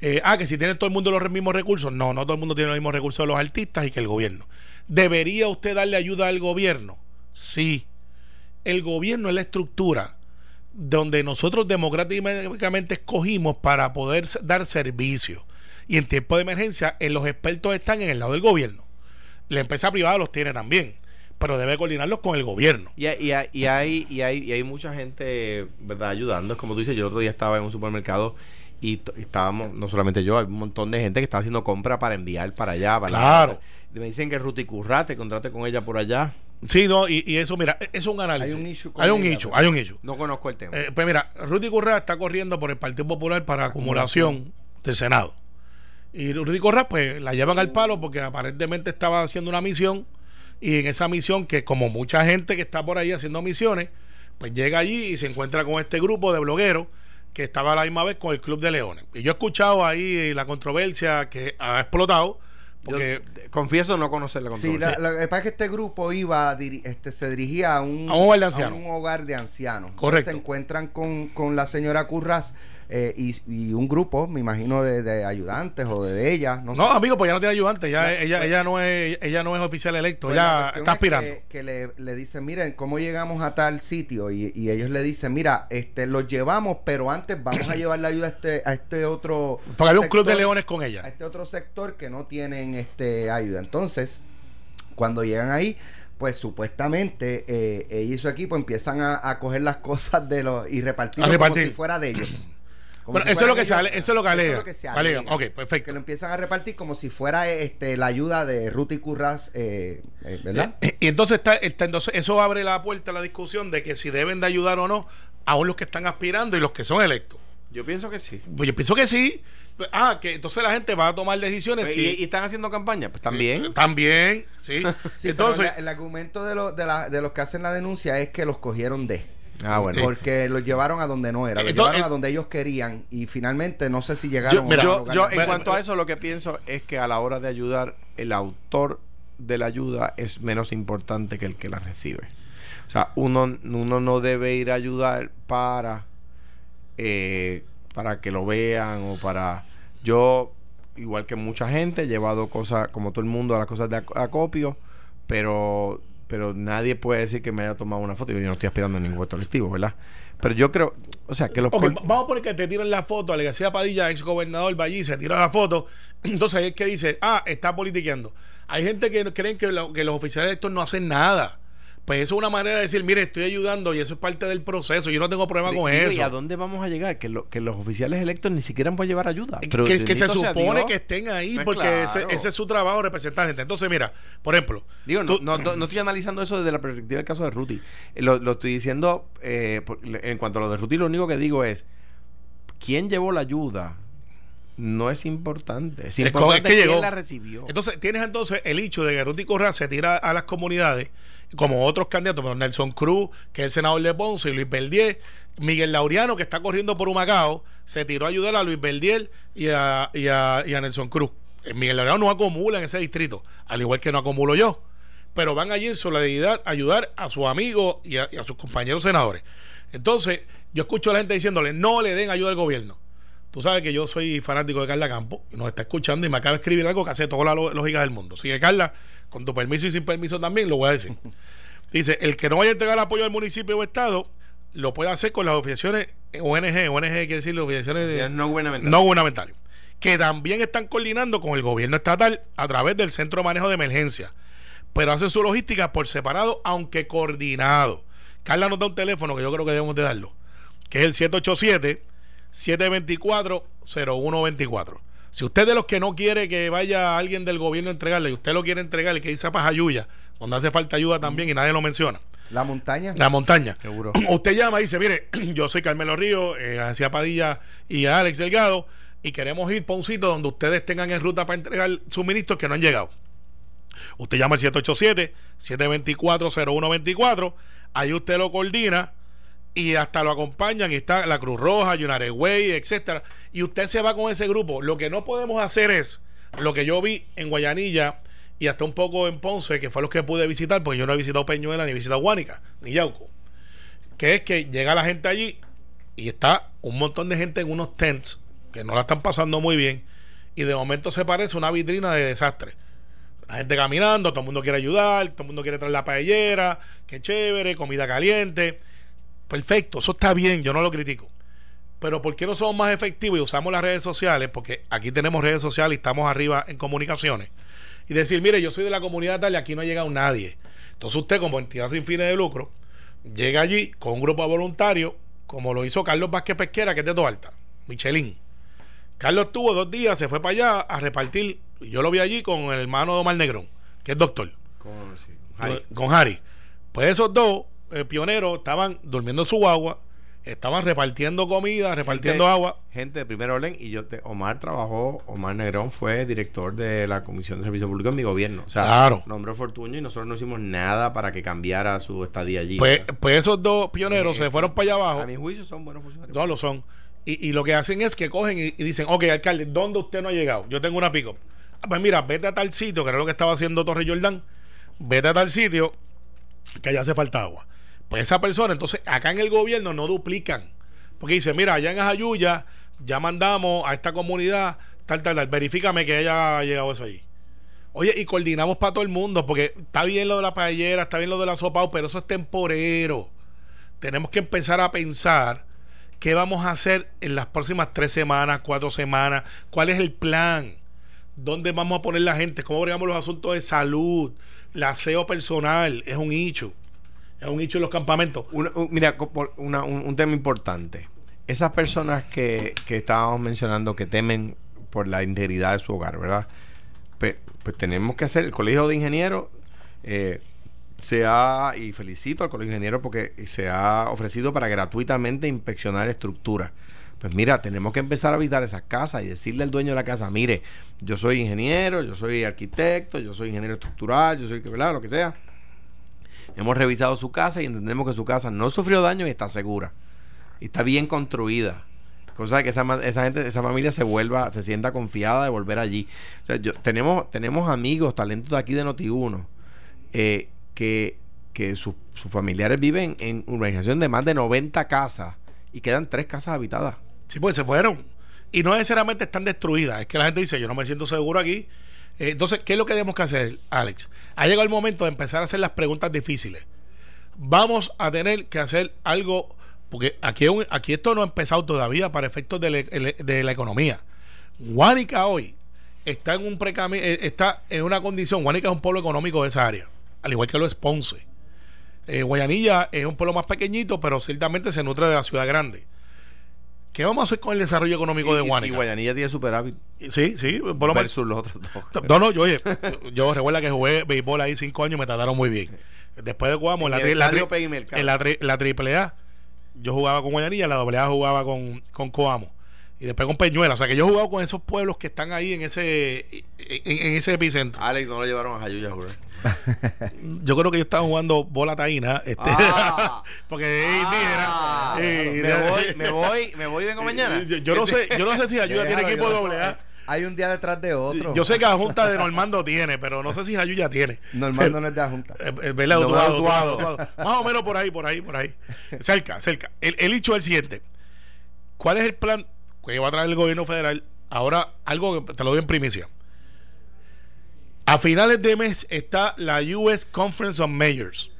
Eh, ah, que si tiene todo el mundo los mismos recursos. No, no todo el mundo tiene los mismos recursos de los artistas y que el gobierno. ¿Debería usted darle ayuda al gobierno? Sí. El gobierno es la estructura donde nosotros democráticamente escogimos para poder dar servicio. Y en tiempo de emergencia, los expertos están en el lado del gobierno. La empresa privada los tiene también pero debe coordinarlos con el gobierno. Y, y, y, hay, y, hay, y hay mucha gente, ¿verdad?, ayudando. Es como tú dices, yo el otro día estaba en un supermercado y estábamos, no solamente yo, hay un montón de gente que está haciendo compra para enviar para allá. Para claro. Me dicen que Ruti Curra te contrate con ella por allá. Sí, no, y, eso, mira, eso es un análisis. Hay un issue. hay un issue, hay un issue. No conozco el tema. Eh, pues mira, Ruti Curra está corriendo por el Partido Popular para acumulación del Senado. Y Ruti Curra, pues la llevan al palo porque aparentemente estaba haciendo una misión y en esa misión que como mucha gente que está por ahí haciendo misiones, pues llega allí y se encuentra con este grupo de blogueros que estaba a la misma vez con el Club de Leones. Y yo he escuchado ahí la controversia que ha explotado. Porque, confieso no conocer la controversia. Sí, lo que pasa es que este grupo iba, este, se dirigía a un, hogar de ancianos. A un hogar de ancianos. Correcto. Se encuentran con, con la señora Curras eh, y, un grupo, me imagino, de, ayudantes o de, ella. No, no amigo, pues ya no tiene ayudantes, ya, ella, pues ella, no es, ella no es oficial electo, ya está aspirando. Que, le, le, dicen, miren, ¿cómo llegamos a tal sitio? Y, ellos le dicen, mira, este los llevamos, pero antes vamos a llevar la ayuda a este, a este otro... Porque hay un club de leones con ella. A este otro sector que no tienen este ayuda. Entonces, cuando llegan ahí pues supuestamente eh, ella y su equipo empiezan a, coger las cosas de los y repartirlo como si fuera de ellos. Eso, es lo que se eso es lo que alega. perfecto. Que lo empiezan a repartir como si fuera este la ayuda de Ruth y Curras, eh, eh, ¿verdad? Eh, y entonces, está, entonces eso abre la puerta a la discusión de que si deben de ayudar o no, aún los que están aspirando y los que son electos. Yo pienso que sí. Pues yo pienso que sí. Ah, que entonces la gente va a tomar decisiones. Pues, ¿Y, están haciendo campaña? Pues también. también, sí. entonces, el, argumento de, lo, de, la, de los que hacen la denuncia es que los cogieron de. Ah, bueno. Porque los llevaron a donde no era, los llevaron a donde ellos querían y finalmente no sé si llegaron yo, yo, en cuanto a eso lo que pienso es que a la hora de ayudar el autor de la ayuda es menos importante que el que la recibe. O sea, uno, uno no debe ir a ayudar para eh, para que lo vean o para yo igual que mucha gente he llevado cosas como todo el mundo a las cosas de acopio, pero pero nadie puede decir que me haya tomado una foto. Yo no estoy aspirando a ningún puesto electivo, ¿verdad? Pero yo creo, o sea, que los... Vamos a poner que te tiran la foto, a García Padilla, ex gobernador, va allí, se tira la foto. Entonces es que dice, ah, está politiqueando. Hay gente que creen que, lo- que los oficiales electos no hacen nada. Pues eso es una manera de decir, mire, estoy ayudando y eso es parte del proceso. Yo no tengo problema con Digo, ¿Y eso. a dónde vamos a llegar? Que, lo- que los oficiales electos ni siquiera pueden llevar ayuda. que, Pero que se supone Dios. que estén ahí Pues porque ese, claro. ese es su trabajo representar gente. Entonces, mira, por ejemplo, Digo, no, tú- no, no- no estoy analizando eso desde la perspectiva del caso de Ruti. Lo, lo estoy diciendo eh, por- en cuanto a lo de Ruti, lo único que digo es: ¿quién llevó la ayuda? No es importante. Es importante que quién llegó. la recibió. Entonces, tienes entonces el hecho de que Ruti Correa se tira a las comunidades, como otros candidatos, pero Nelson Cruz, que es el senador de Ponce, y Luis Verdier, Miguel Laureano, que está corriendo por Humacao, se tiró a ayudar a Luis Verdier y a, y a, y a Nelson Cruz. Eh, Miguel Laureano no acumula en ese distrito, al igual que no acumulo yo. Pero van allí en solidaridad a ayudar a sus amigos y a, y a sus compañeros senadores. Entonces, yo escucho a la gente diciéndole, no le den ayuda al gobierno. Tú sabes que yo soy fanático de Carla Campo nos está escuchando y me acaba de escribir algo que hace toda la lógica del mundo. Así que Carla, con tu permiso y sin permiso también, lo voy a decir. Dice, el que no vaya a entregar apoyo al municipio o estado, lo puede hacer con las oficiaciones ONG, ONG quiere decir oficiaciones de, no gubernamental. no gubernamentales, que también están coordinando con el gobierno estatal a través del Centro de Manejo de Emergencia, pero hacen su logística por separado, aunque coordinado. Carla nos da un teléfono que yo creo que debemos de darlo, que es el 787-724-0124. Si usted de los que no quiere que vaya alguien del gobierno a entregarle y usted lo quiere entregarle, que dice a Pajayuya, donde hace falta ayuda también y nadie lo menciona, La montaña. la montaña. Seguro. Usted llama y dice, mire, yo soy Carmelo Río, eh, García Padilla y Alex Delgado, y queremos ir para un sitio donde ustedes tengan en ruta para entregar suministros que no han llegado. Usted llama al 787-724-0124, ahí usted lo coordina y hasta lo acompañan y está la Cruz Roja, Way, etcétera, y usted se va con ese grupo. Lo que no podemos hacer es lo que yo vi en Guayanilla y hasta un poco en Ponce, que fue los que pude visitar, porque yo no he visitado Peñuela, ni he visitado Guánica, ni Yauco, que es que llega la gente allí y está un montón de gente en unos tents que no la están pasando muy bien y de momento se parece una vitrina de desastre. La gente caminando, todo el mundo quiere ayudar, todo el mundo quiere traer la paellera, qué chévere, comida caliente. Perfecto, eso está bien, yo no lo critico. Pero ¿por qué no somos más efectivos y usamos las redes sociales? Porque aquí tenemos redes sociales y estamos arriba en comunicaciones. Y decir, mire, yo soy de la comunidad tal y aquí no ha llegado nadie. Entonces usted como entidad sin fines de lucro llega allí con un grupo de voluntarios, como lo hizo Carlos Vázquez Pesquera, que es de Toalta, Michelin. Carlos estuvo dos días, se fue para allá a repartir. Y yo lo vi allí con el hermano de Omar Negrón, que es doctor, Con- sí, con- Harry. con Harry. Pues esos dos eh, pioneros estaban durmiendo en su agua, estaban repartiendo comida, repartiendo Gente- agua. Gente de primer orden y yo te, Omar trabajó, Omar Negrón fue director de la Comisión de Servicio Público en mi gobierno. O sea, Claro. nombró Fortuño y nosotros no hicimos nada para que cambiara su estadía allí. Pues, pues esos dos pioneros Eh, se fueron para allá abajo. a mi juicio son buenos funcionarios. No lo son. Y, y lo que hacen es que cogen y, y dicen, ok, alcalde, ¿dónde usted no ha llegado? Yo tengo una pick Ah, pues mira, vete a tal sitio, que era lo que estaba haciendo Torre Jordán. Vete a tal sitio que allá hace falta agua. Pues esa persona, entonces, acá en el gobierno no duplican. Porque dice, mira, allá en Ajayuya ya mandamos a esta comunidad, tal, tal, tal, verifícame que haya llegado eso allí. Oye, y coordinamos para todo el mundo, porque está bien lo de la paellera, está bien lo de la sopa, pero eso es temporero. Tenemos que empezar a pensar qué vamos a hacer en las próximas tres semanas, cuatro semanas, cuál es el plan, dónde vamos a poner la gente, cómo bregamos los asuntos de salud, el aseo personal, es un hecho. Es un hecho en los campamentos. Una- un- mira, una- un, un tema importante. Esas personas que, que estábamos mencionando que temen por la integridad de su hogar, ¿verdad? Pues, tenemos que hacer, el Colegio de Ingenieros eh, se ha, y felicito al Colegio de Ingenieros porque se ha ofrecido para gratuitamente inspeccionar estructuras. Pues mira, tenemos que empezar a visitar esas casas y decirle al dueño de la casa, mire, yo soy ingeniero, yo soy arquitecto, yo soy ingeniero estructural, yo soy, ¿verdad? Lo que sea. Hemos revisado su casa y entendemos que su casa no sufrió daño y está segura. Está bien construida. Cosa que esa, esa gente, esa familia se vuelva, se sienta confiada de volver allí. O sea, yo, tenemos, tenemos amigos, talentos de aquí de Noti1, eh, que, que sus sus familiares viven en urbanización de más de 90 casas y quedan tres casas habitadas. Sí, pues se fueron. Y no necesariamente están destruidas. Es que la gente dice, yo no me siento seguro aquí. Eh, entonces, ¿qué es lo que tenemos que hacer, Alex? Ha llegado el momento de empezar a hacer las preguntas difíciles. Vamos a tener que hacer algo, porque aquí, aquí esto no ha empezado todavía para efectos de, la economía. Guánica hoy está en un eh, está en una condición, Guanica es un pueblo económico de esa área, al igual que lo es Ponce. Eh, Guayanilla es un pueblo más pequeñito, pero ciertamente se nutre de la ciudad grande. ¿Qué vamos a hacer con el desarrollo económico de Guanica? Y Guayanilla tiene superávit. Sí, sí. Por lo versus los otros dos. No, no, yo, oye, yo recuerdo que jugué béisbol ahí cinco años y me trataron muy bien. Después de Guamo, en la, en la, la, triple A, yo jugaba con Guayanilla, la doble A jugaba con, con Coamo y después con Peñuela. O sea que yo he jugado con esos pueblos que están ahí en ese en, ese epicentro. Alex, no lo llevaron a Jayuya, Yo creo que yo estaba jugando bola taína. Este, ah, porque ah, me, voy, me voy, me voy vengo mañana. Yo, no sé, yo no sé si Ayuya tiene equipo doble A. Hay un día detrás de otro. Yo sé que la Junta de Normando tiene, pero no sé si Ayuya tiene. Normando no es de la Junta. Eh, eh, Más o menos por ahí, por ahí, por ahí. Cerca, cerca. El, el hecho es el siguiente. ¿Cuál es el plan? que va a traer el gobierno federal. Ahora, algo que te lo doy en primicia. A finales de mes está la US Conference of Mayors.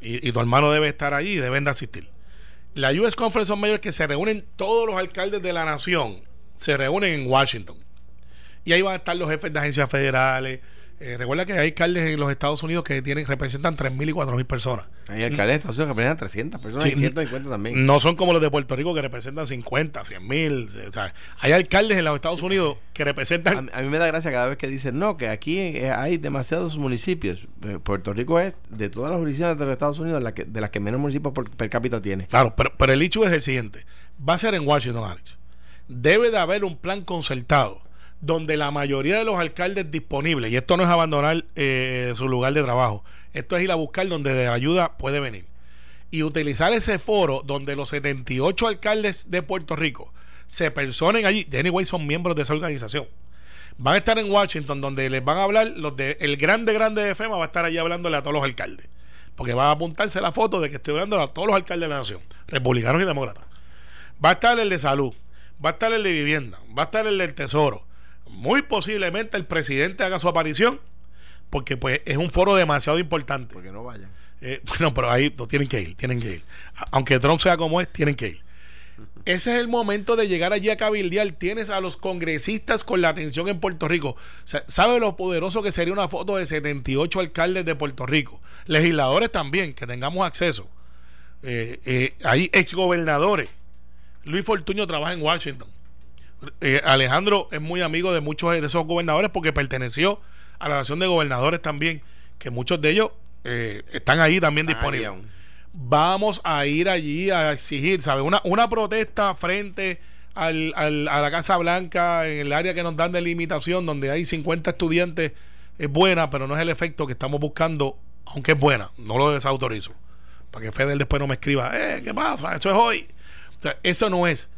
Y, tu hermano debe estar allí y deben de asistir. La US Conference of Mayors que se reúnen todos los alcaldes de la nación. Se reúnen en Washington. Y ahí van a estar los jefes de agencias federales, eh, recuerda que hay alcaldes en los Estados Unidos que tienen representan 3.000 y 4.000 personas. Hay alcaldes en Estados Unidos que representan 300 personas y 150 también. No son como los de Puerto Rico que representan 50, 100.000. O sea, hay alcaldes en los Estados Unidos que representan... A, mí me da gracia cada vez que dicen, no, que aquí eh, hay demasiados municipios. Eh, Puerto Rico es, de todas las jurisdicciones de los Estados Unidos, la que, de las que menos municipios por, per cápita tiene. Claro, pero, pero el hecho es el siguiente. Va a ser en Washington, Alex. Debe de haber un plan concertado donde la mayoría de los alcaldes disponibles, y esto no es abandonar eh, su lugar de trabajo, esto es ir a buscar donde de ayuda puede venir. Y utilizar ese foro donde los 78 alcaldes de Puerto Rico se personen allí, de anyway son miembros de esa organización. Van a estar en Washington donde les van a hablar, los de el grande grande de FEMA va a estar allí hablándole a todos los alcaldes. Porque va a apuntarse la foto de que estoy hablando a todos los alcaldes de la nación, republicanos y demócratas. Va a estar el de salud, va a estar el de vivienda, va a estar el del tesoro, muy posiblemente el presidente haga su aparición, porque pues es un foro demasiado importante. Porque no vayan. Eh, bueno, pero ahí no tienen que ir, tienen que ir. Aunque Trump sea como es, tienen que ir. Ese es el momento de llegar allí a cabildear. Tienes a los congresistas con la atención en Puerto Rico. ¿Sabe lo poderoso que sería una foto de 78 alcaldes de Puerto Rico? Legisladores también, que tengamos acceso. Eh, eh, hay exgobernadores. Luis Fortuño trabaja en Washington. Eh, Alejandro es muy amigo de muchos de esos gobernadores porque perteneció a la nación de gobernadores también, que muchos de ellos eh, están ahí también disponibles. Vamos a ir allí a exigir, ¿sabes? Una, una protesta frente al, al, a la Casa Blanca en el área que nos dan de limitación, donde hay 50 estudiantes, es buena, pero no es el efecto que estamos buscando, aunque es buena, no lo desautorizo. Para que Fedel después no me escriba, eh, ¿qué pasa? Eso es hoy. O sea, eso no es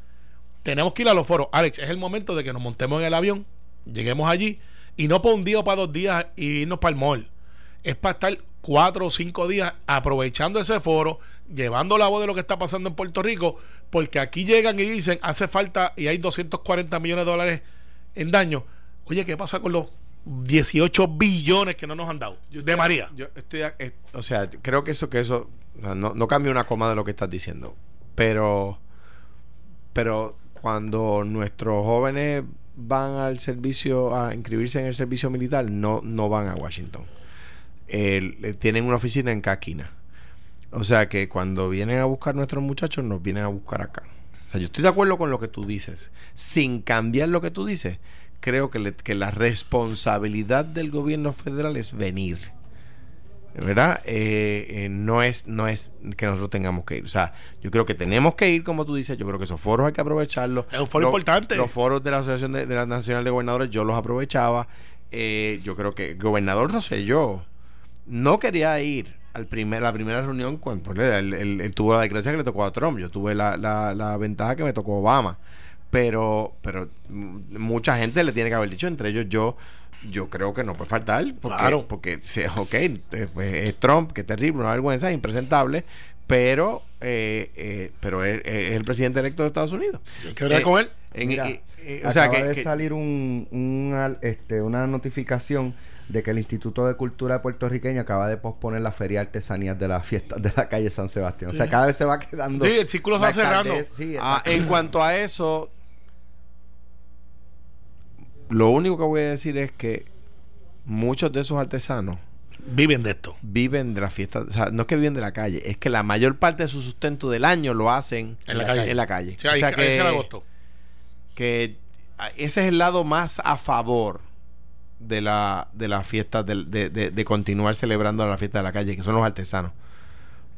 tenemos que ir a los foros. Alex, es el momento de que nos montemos en el avión, lleguemos allí, y no para un día o para dos días y irnos para el mall. Es para estar cuatro o cinco días aprovechando ese foro, llevando la voz de lo que está pasando en Puerto Rico, porque aquí llegan y dicen, hace falta y hay 240 millones de dólares en daño. Oye, ¿qué pasa con los 18 billones que no nos han dado de María? Yo estoy, eh, o sea, creo que eso, que eso, no, no cambia una coma de lo que estás diciendo, pero, pero cuando nuestros jóvenes van al servicio, a inscribirse en el servicio militar, no, no van a Washington. tienen una oficina en Caquina. O sea que cuando vienen a buscar nuestros muchachos, nos vienen a buscar acá. O sea, yo estoy de acuerdo con lo que tú dices. Sin cambiar lo que tú dices, creo que, que la responsabilidad del gobierno federal es venir ¿verdad? Eh, eh, no, es, no es que nosotros tengamos que ir. O sea, yo creo que tenemos que ir, como tú dices. Yo creo que esos foros hay que aprovecharlos. Es un foro importante. Los foros de la Asociación de, la Nacional de Gobernadores, yo los aprovechaba. Eh, yo creo que el gobernador yo no quería ir al primer, la primera reunión cuando pues, él, tuvo la desgracia que le tocó a Trump. Yo tuve la, la, la ventaja que me tocó Obama. Pero, pero mucha gente le tiene que haber dicho, entre ellos yo yo creo que no puede faltar. Porque, claro. Porque, ok, pues, es Trump, que es terrible, una vergüenza, impresentable, pero eh, eh, pero es, es el presidente electo de Estados Unidos. Hay que hablar con él. En- Mira, eh, eh, o sea, acaba que, de que- salir un, un al- este, una notificación de que el Instituto de Cultura puertorriqueño acaba de posponer la feria de artesanías de las fiestas de la calle San Sebastián. O sea, cada vez se va quedando. Sí, el círculo se la va cerrando. Sí, Ah, en cuanto a eso, lo único que voy a decir es que muchos de esos artesanos Viven de esto. viven de la fiesta, o sea, no es que viven de la calle, es que la mayor parte de su sustento del año lo hacen En la calle. En la calle. Sí, o sea que, agosto. que ese es el lado más a favor de la de la fiesta del- de, de- de continuar celebrando la fiesta de la calle, que son los artesanos.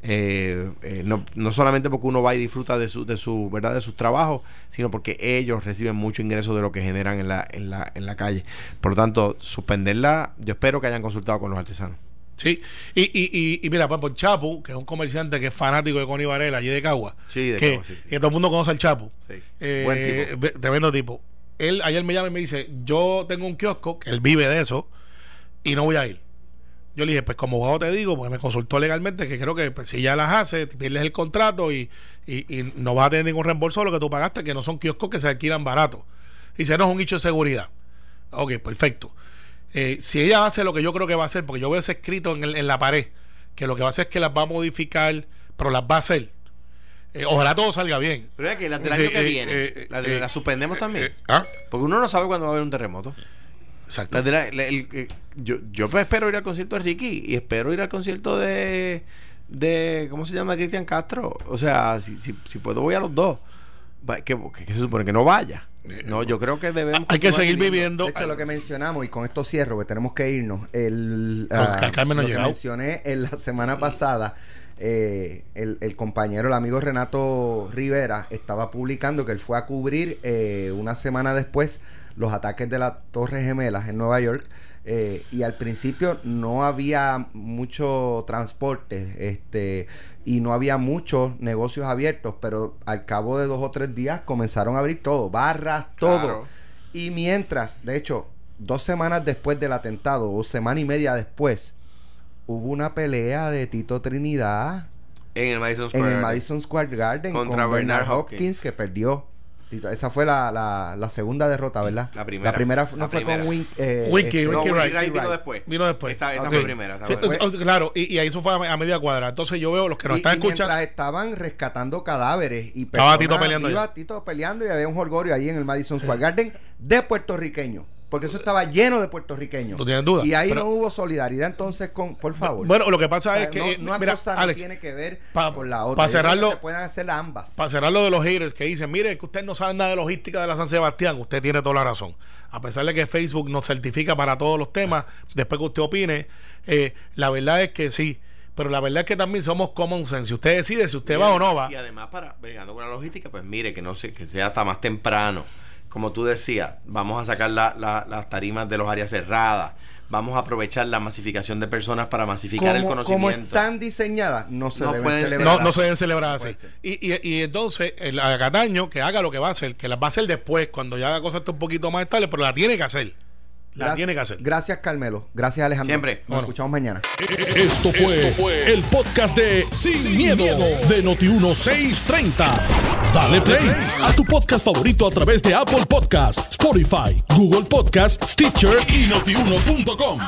Eh, eh, no, no solamente porque uno va y disfruta de su, de su verdad de sus trabajos, sino porque ellos reciben mucho ingreso de lo que generan en la, en la, en la calle. Por lo tanto, suspenderla, yo espero que hayan consultado con los artesanos. Sí. Y, y, y, y mira, por Chapo, que es un comerciante que es fanático de Connie Varela, allí de Cagua. Sí, de que, Cagua, sí, sí. que todo el mundo conoce al Chapo. Sí. Eh, Buen tipo. Tremendo tipo. Él ayer me llama y me dice, yo tengo un kiosco, que él vive de eso, y no voy a ir. Yo le dije, pues como abogado te digo, porque me consultó legalmente que creo que pues, si ya las hace, pierdes el contrato y, y, y no vas a tener ningún reembolso de lo que tú pagaste, que no son kioscos que se alquilan barato. Y dice, no es un hecho de seguridad. Ok, perfecto. Eh, si ella hace lo que yo creo que va a hacer, porque yo veo ese escrito en, el- en la pared, que lo que va a hacer es que las va a modificar, pero las va a hacer. Eh, ojalá todo salga bien. Pero es que las del año que eh, viene, eh, las suspendemos también. ¿Ah? Porque uno no sabe cuándo va a haber un terremoto. Exacto. Las de la- la- el- eh, yo, yo pues espero ir al concierto de Ricky y espero ir al concierto de, de ¿cómo se llama? Cristian Castro. O sea, si, si, si puedo voy a los dos. Que, que- que se supone que no vaya. No, yo creo que debemos. Hay que seguir viviendo. De hecho, lo que mencionamos, y con esto cierro, porque tenemos que irnos. El, ah, no ha lo que mencioné en la semana pasada, eh, el, el compañero, el amigo Renato Rivera, estaba publicando que él fue a cubrir eh, una semana después los ataques de las Torres Gemelas en Nueva York. eh, y al principio no había mucho transporte este y no había muchos negocios abiertos, pero al cabo de dos o tres días comenzaron a abrir todo, barras, todo. Claro. Y mientras, de hecho, dos semanas después del atentado, o semana y media después, hubo una pelea de Tito Trinidad En el Madison en Square el Garden. Madison Square Garden Contra con Bernard Bernard Hopkins. Hopkins, que perdió. Tito, esa fue la, la, la segunda derrota, ¿verdad? La primera. La primera no La fue primera. con Wink, eh, Winky, este, No, Winky Winky Wright. Wright vino después. Vino después. Esta, Ok. fue primera. esta Sí, fue primera. o- o- claro, y, y ahí eso fue a, a media cuadra. Entonces yo veo los que nos Y, están y mientras escuchando. estaban rescatando cadáveres y Estaba personas Tito peleando allá. Tito peleando y había un holgorio ahí en el Madison Square Garden de puertorriqueños. Porque eso estaba lleno de puertorriqueños. ¿Tú tienes duda? Y ahí Pero- no hubo solidaridad entonces con, por favor. Bueno, lo que O pasa sea, es que. no, eh, una mira, cosa no Alex, tiene que ver pa- con la otra. pa Yo creo que cerrarlo- se pueden hacer ambas. Para cerrar lo de los haters que dicen, mire, que usted no sabe nada de logística de la San Sebastián, usted tiene toda la razón. A pesar de que Facebook nos certifica para todos los temas, después que usted opine, eh, la verdad es que sí. Pero la verdad es que también somos common sense. Si usted decide si usted va o no va. Y además, para bregando con la logística, pues mire, que no sé, que sea hasta más temprano. Como tú decías, vamos a sacar la- la- las tarimas de los áreas cerradas. Vamos a aprovechar la masificación de personas para masificar el como, como conocimiento. están diseñadas, no se No deben pueden celebrar. No, no se deben celebrar así. Y, y, y entonces, el Cataño, que haga lo que va a hacer, que las va a hacer después, cuando ya la cosa esté un poquito más estable, pero la tiene que hacer. La Gracias- tiene que hacer. Gracias, Carmelo. Gracias, Alejandro. Siempre. Nos Bueno. escuchamos mañana. Esto fue, el podcast de Sin, miedo, de Noti1630. Dale play a tu podcast favorito a través de Apple Podcasts, Spotify, Google Podcasts, Stitcher y notiuno.com.